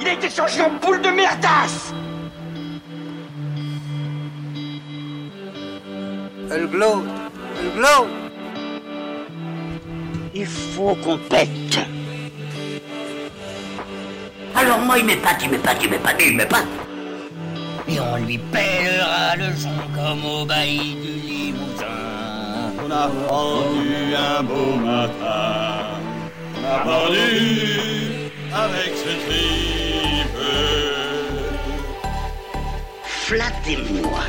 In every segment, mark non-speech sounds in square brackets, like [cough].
Il a été changé en boule de merdasse Elle glow Elle glow Il faut qu'on pète. Alors moi, il m'épate, il m'épate, il m'épate, il m'épate. Et on lui pèlera le son comme au bailli du Limousin. On a pendu un beau matin, on a pendu avec ce. Flattez-moi.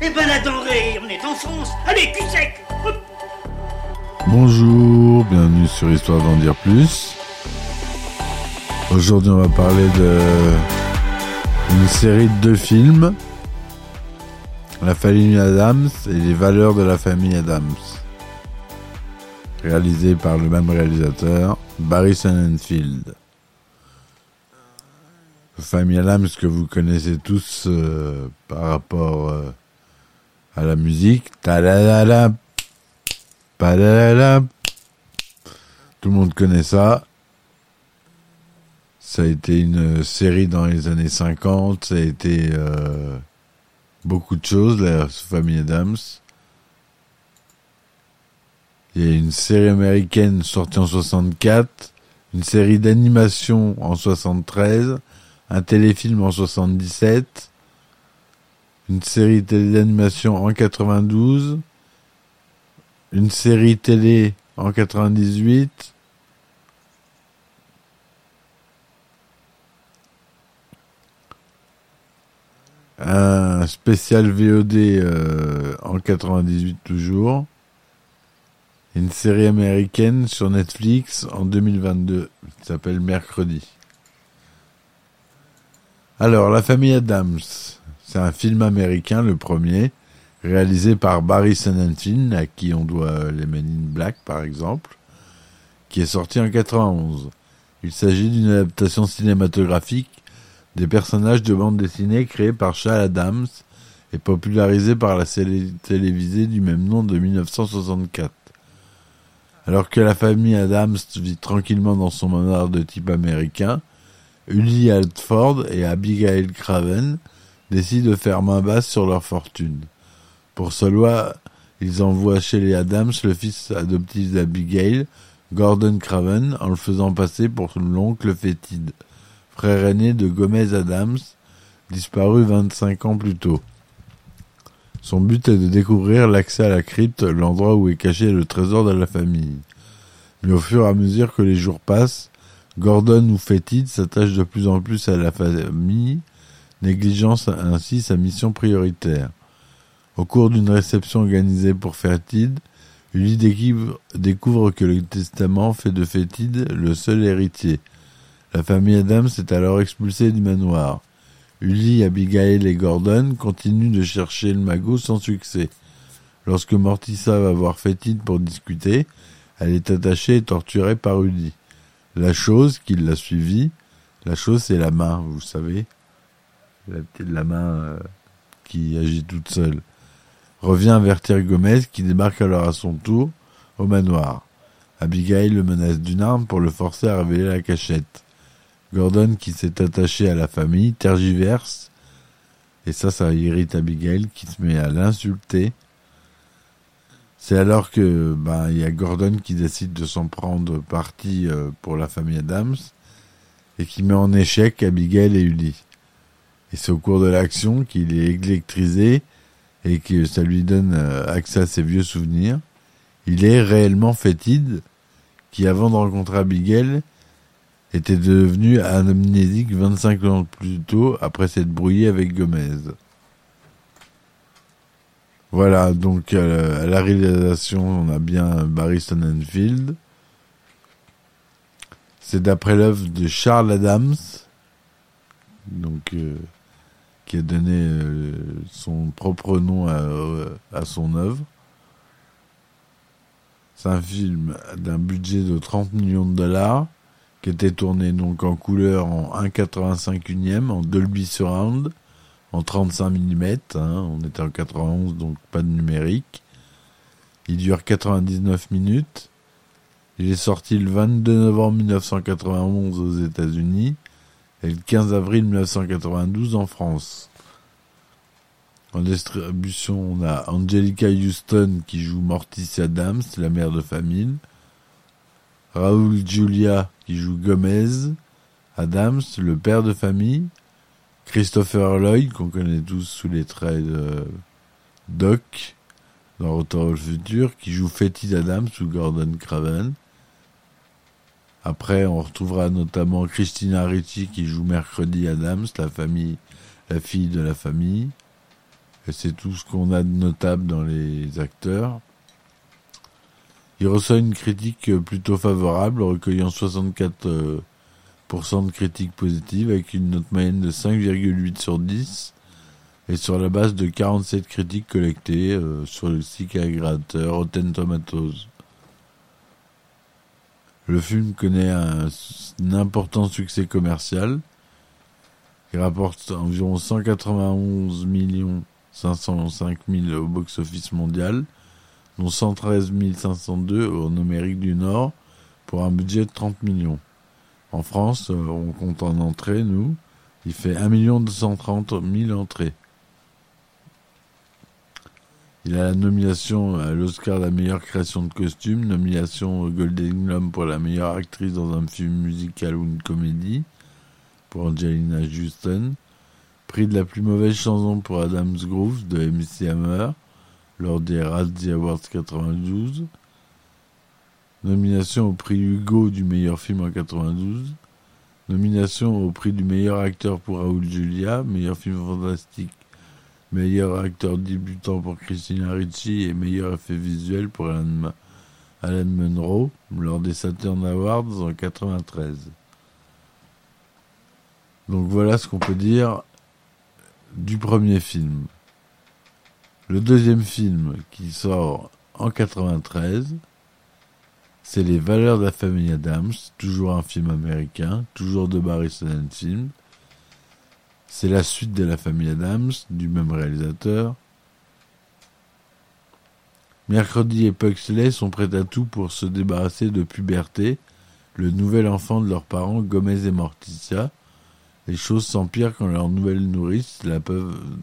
Eh ben la denrée, on est en France. Allez, cul sec. Bonjour, bienvenue sur Histoire d'en dire plus. Aujourd'hui, on va parler de une série de deux films. La famille Adams et les valeurs de la famille Adams. Réalisé par le même réalisateur, Barry Sonnenfeld. La famille Adams que vous connaissez tous euh, par rapport euh, à la musique. Ta-da-da-da, Padadada. Tout le monde connaît ça. Ça a été une série dans les années 50. Ça a été euh, beaucoup de choses, la famille Adams. Il y a une série américaine sortie en 64, une série d'animation en 73, un téléfilm en 77, une série télé d'animation en 92, une série télé en 98. Un spécial VOD euh, en 98 toujours. Une série américaine sur Netflix en 2022 qui s'appelle Mercredi. Alors, La famille Adams, c'est un film américain, le premier, réalisé par Barry Sonnenfeld, à qui on doit les Men in Black par exemple, qui est sorti en 91. Il s'agit d'une adaptation cinématographique des personnages de bande dessinée créés par Charles Adams et popularisés par la série télévisée du même nom de 1964. Alors que la famille Adams vit tranquillement dans son manoir de type américain, Uli Altford et Abigail Craven décident de faire main basse sur leur fortune. Pour cela, ils envoient chez les Adams le fils adoptif d'Abigail, Gordon Craven, en le faisant passer pour l'oncle fétide, frère aîné de Gomez Adams, disparu 25 ans plus tôt. Son but est de découvrir l'accès à la crypte, l'endroit où est caché le trésor de la famille. Mais au fur et à mesure que les jours passent, Gordon ou Fétide s'attache de plus en plus à la famille, négligeant ainsi sa mission prioritaire. Au cours d'une réception organisée pour Fétide, Uli découvre que le testament fait de Fétide le seul héritier. La famille Adams est alors expulsée du manoir. Uli, Abigail et Gordon continuent de chercher le magot sans succès. Lorsque Mortissa va voir Fétide pour discuter, elle est attachée et torturée par Uli. La chose qui l'a suivie, la chose c'est la main, vous savez, la, la main euh, qui agit toute seule revient avertir Gomez qui débarque alors à son tour au manoir. Abigail le menace d'une arme pour le forcer à révéler la cachette. Gordon, qui s'est attaché à la famille, tergiverse, et ça, ça irrite Abigail qui se met à l'insulter. C'est alors que ben il y a Gordon qui décide de s'en prendre parti euh, pour la famille Adams et qui met en échec Abigail et Uli. Et c'est au cours de l'action qu'il est électrisé et que ça lui donne euh, accès à ses vieux souvenirs. Il est réellement fétide, qui avant de rencontrer Abigail, était devenu amnésique 25 ans plus tôt après s'être brouillé avec Gomez. Voilà, donc euh, à la réalisation, on a bien Barry Sonnenfeld. C'est d'après l'œuvre de Charles Adams, donc euh, qui a donné euh, son propre nom à, à son œuvre. C'est un film d'un budget de 30 millions de dollars qui était tourné donc en couleur en 1,85 unième, en Dolby Surround, en 35 mm, hein, on était en 91 donc pas de numérique. Il dure 99 minutes Il est sorti le 22 novembre 1991 aux États-Unis et le 15 avril 1992 en France. En distribution, on a Angelica Houston qui joue Morticia Adams, la mère de famille. Raoul Julia qui joue Gomez. Adams, le père de famille. Christopher Lloyd, qu'on connaît tous sous les traits de Doc dans Retour au futur, qui joue Fetty Adams ou Gordon Craven. Après, on retrouvera notamment Christina Ricci qui joue Mercredi Adams, la fille de la famille. Et c'est tout ce qu'on a de notable dans les acteurs. Il reçoit une critique plutôt favorable, recueillant 64% euh, de critiques positives avec une note moyenne de 5,8 sur 10 et sur la base de 47 critiques collectées euh, sur le site agrégateur Rotten Tomatoes. Le film connaît un, un, important succès commercial. Il rapporte environ 191 millions 505 000 au box-office mondial, dont 113 502 en Amérique du Nord, pour un budget de 30 millions. En France, euh, on compte en entrée, nous, il fait 1 230 000 entrées. Il a la nomination à l'Oscar de la meilleure création de costume, nomination au Golden Globe pour la meilleure actrice dans un film musical ou une comédie pour Angelina Houston, prix de la plus mauvaise chanson pour Adams Groove de MC Hammer lors des Razzie Awards 92, nomination au prix Hugo du meilleur film en 92, nomination au prix du meilleur acteur pour Raoul Julia, meilleur film fantastique meilleur acteur débutant pour Christina Ricci et meilleur effet visuel pour Alan, Alan Munro lors des Saturn Awards en 93. Donc voilà ce qu'on peut dire du premier film. Le deuxième film qui sort en 93, c'est Les Valeurs de la famille Adams, toujours un film américain, toujours de Barry Sonnenfilm. C'est la suite de la famille Adams, du même réalisateur. Mercredi et Puxley sont prêts à tout pour se débarrasser de Puberté, le nouvel enfant de leurs parents Gomez et Morticia. Les choses s'empirent quand leur nouvelle nourrice, la,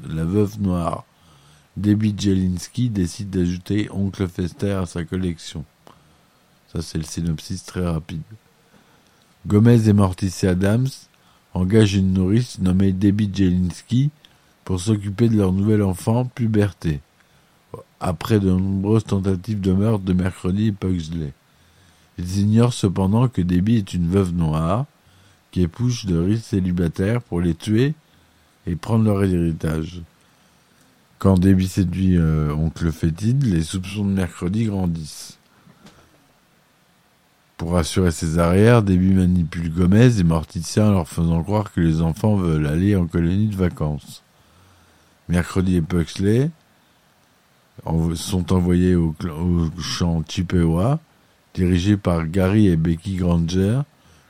la veuve noire, Debbie Jelinski, décide d'ajouter Oncle Fester à sa collection. Ça, c'est le synopsis très rapide. Gomez et Morticia Adams engage une nourrice nommée Debbie Jelinski pour s'occuper de leur nouvel enfant, Puberté, après de nombreuses tentatives de meurtre de Mercredi et Pugsley. Ils ignorent cependant que Debbie est une veuve noire qui épouse de riches célibataires pour les tuer et prendre leur héritage. Quand Debbie séduit euh, oncle Fétide, les soupçons de Mercredi grandissent. Pour assurer ses arrières, Debbie manipule Gomez et Morticia en leur faisant croire que les enfants veulent aller en colonie de vacances. Mercredi et Puxley sont envoyés au, champ Chippewa, dirigés par Gary et Becky Granger,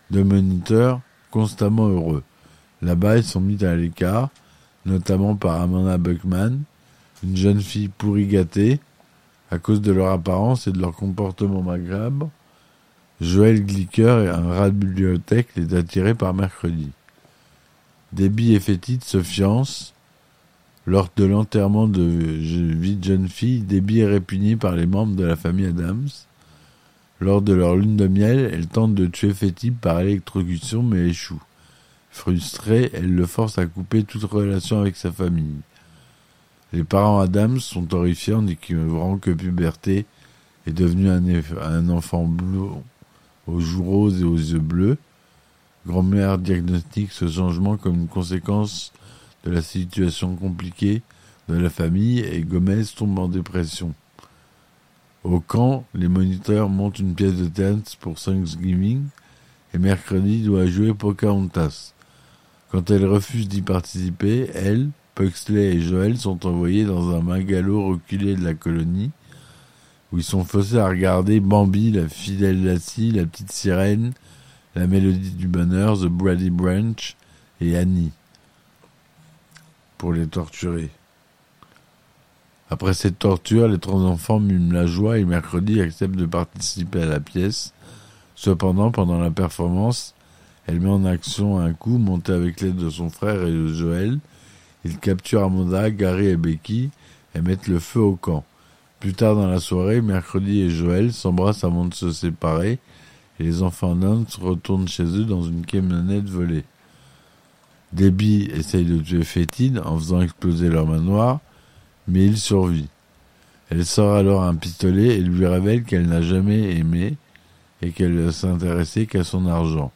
deux moniteurs constamment heureux. Là-bas, ils sont mis à l'écart, notamment par Amanda Buckman, une jeune fille pourri gâtée, à cause de leur apparence et de leur comportement macabre, Joël Glicker, un rat de bibliothèque, est attiré par Mercredi. Debbie et Fétide se fiancent. Lors de l'enterrement de vie de jeune fille, Debbie est répugnée par les membres de la famille Adams. Lors de leur lune de miel, elle tente de tuer Fétide par électrocution mais échoue. Frustrée, elle le force à couper toute relation avec sa famille. Les parents Adams sont horrifiés en découvrant que Puberté est devenu un, enfant bleu aux joues roses et aux yeux bleus. Grand-mère diagnostique ce changement comme une conséquence de la situation compliquée de la famille et Gomez tombe en dépression. Au camp, les moniteurs montent une pièce de théâtre pour Thanksgiving et mercredi doit jouer Pocahontas. Quand elle refuse d'y participer, elle, Puxley et Joël sont envoyés dans un magalo reculé de la colonie où ils sont forcés à regarder Bambi, la fidèle Lassie, la petite sirène, la mélodie du bonheur, The Brady Branch et Annie, pour les torturer. Après cette torture, les trois enfants miment la joie et mercredi acceptent de participer à la pièce Cependant, pendant la performance, elle met en action un coup monté avec l'aide de son frère et de Joël. Ils capturent Amanda, Gary et Becky et mettent le feu au camp. Plus tard dans la soirée, Mercredi et Joël s'embrassent avant de se séparer et les enfants Nance retournent chez eux dans une camionnette volée. Debbie essaye de tuer Fétide en faisant exploser leur manoir, mais il survit. Elle sort alors un pistolet et lui révèle qu'elle n'a jamais aimé et qu'elle ne s'intéressait qu'à son argent.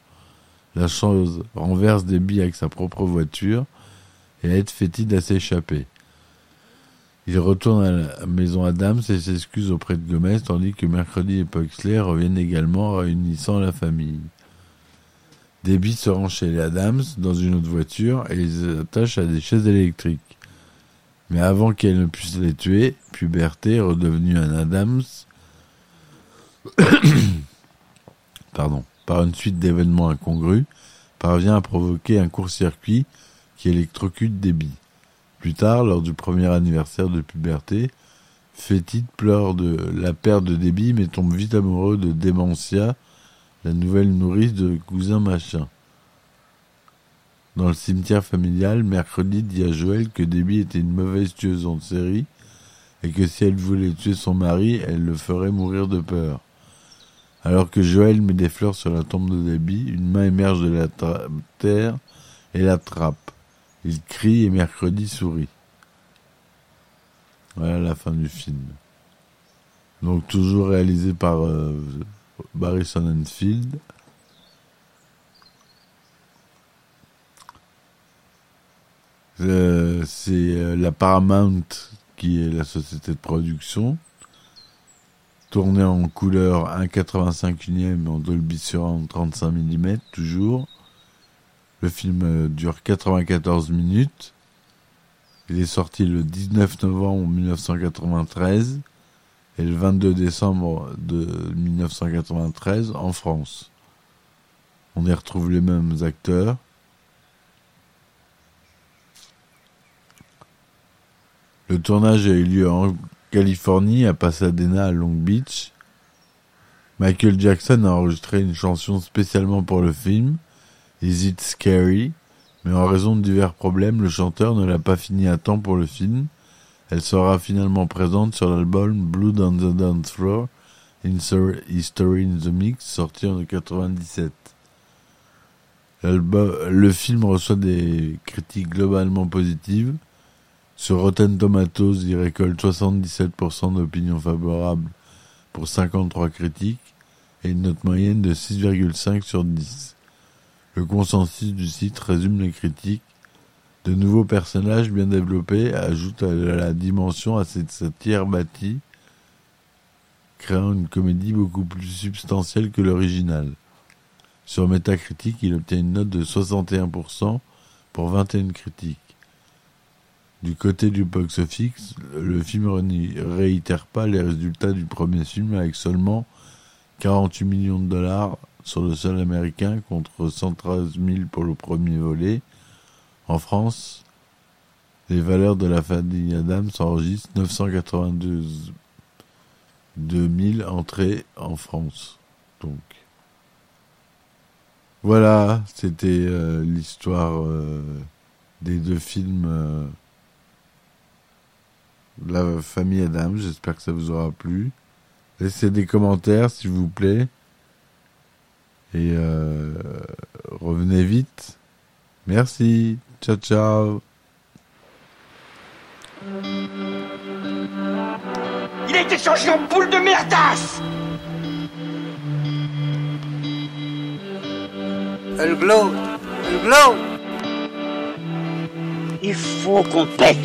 La chose renverse Debbie avec sa propre voiture et aide Fétide à s'échapper. Il retourne à la maison Adams et s'excuse auprès de Gomez, tandis que Mercredi et Puxley reviennent également, réunissant la famille. Debbie se rend chez les Adams dans une autre voiture et les attache à des chaises électriques. Mais avant qu'elle ne puisse les tuer, Puberté, redevenue un Adams, [coughs] par une suite d'événements incongrus, parvient à provoquer un court-circuit qui électrocute Debbie. Plus tard, lors du premier anniversaire de puberté, Fétide pleure de la perte de Debbie mais tombe vite amoureux de Démentia, la nouvelle nourrice de cousin machin. Dans le cimetière familial, mercredi dit à Joël que Debbie était une mauvaise tueuse en série et que si elle voulait tuer son mari, elle le ferait mourir de peur. Alors que Joël met des fleurs sur la tombe de Debbie, une main émerge de la terre et l'attrape. Il crie et mercredi sourit. Voilà la fin du film. Donc toujours réalisé par euh, Barry Sonnenfeld. Euh, c'est euh, la Paramount qui est la société de production. Tourné en couleur 1,85 unième en Dolby Surround 35 mm toujours. Le film euh, dure 94 minutes. Il est sorti le 19 novembre 1993 et le 22 décembre de 1993 en France. On y retrouve les mêmes acteurs. Le tournage a eu lieu en Californie, à Pasadena, à Long Beach. Michael Jackson a enregistré une chanson spécialement pour le film, Is It Scary? Mais en raison de divers problèmes, le chanteur ne l'a pas fini à temps pour le film. Elle sera finalement présente sur l'album Blood on the Dance Floor, History in the Mix, sorti en 97. Le film reçoit des critiques globalement positives. Sur Rotten Tomatoes, il récolte 77% d'opinions favorables pour 53 critiques et une note moyenne de 6,5 sur 10. Le consensus du site résume les critiques. De nouveaux personnages bien développés ajoutent à la dimension à cette satire bâtie, créant une comédie beaucoup plus substantielle que l'original. Sur Metacritic, il obtient une note de 61% pour 21 critiques. Du côté du box-office, le film ne réitère pas les résultats du premier film avec seulement 48 millions de dollars sur le sol américain contre 113 000 pour le premier volet. En France, les valeurs de la famille Adams s'enregistrent 982 000 entrées en France. Donc, voilà, c'était euh, l'histoire euh, des deux films. Euh, la famille Adam. J'espère que ça vous aura plu. Laissez des commentaires, s'il vous plaît. Et euh, revenez vite. Merci. Ciao, ciao. Il a été changé en boule de merdasse Elle glow, elle glow. Il faut qu'on pète.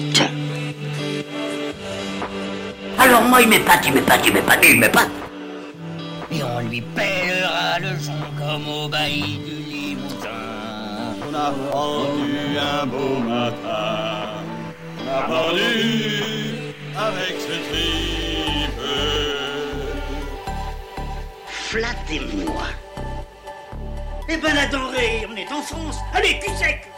Alors moi, il m'épate, il m'épate, il m'épate, il m'épate. Lui pèlera le son comme au bailli du Limousin. On a pendu un beau matin. On a pendu avec ce tripe. Flattez-moi. Eh ben la denrée, on est en France Allez, cul sec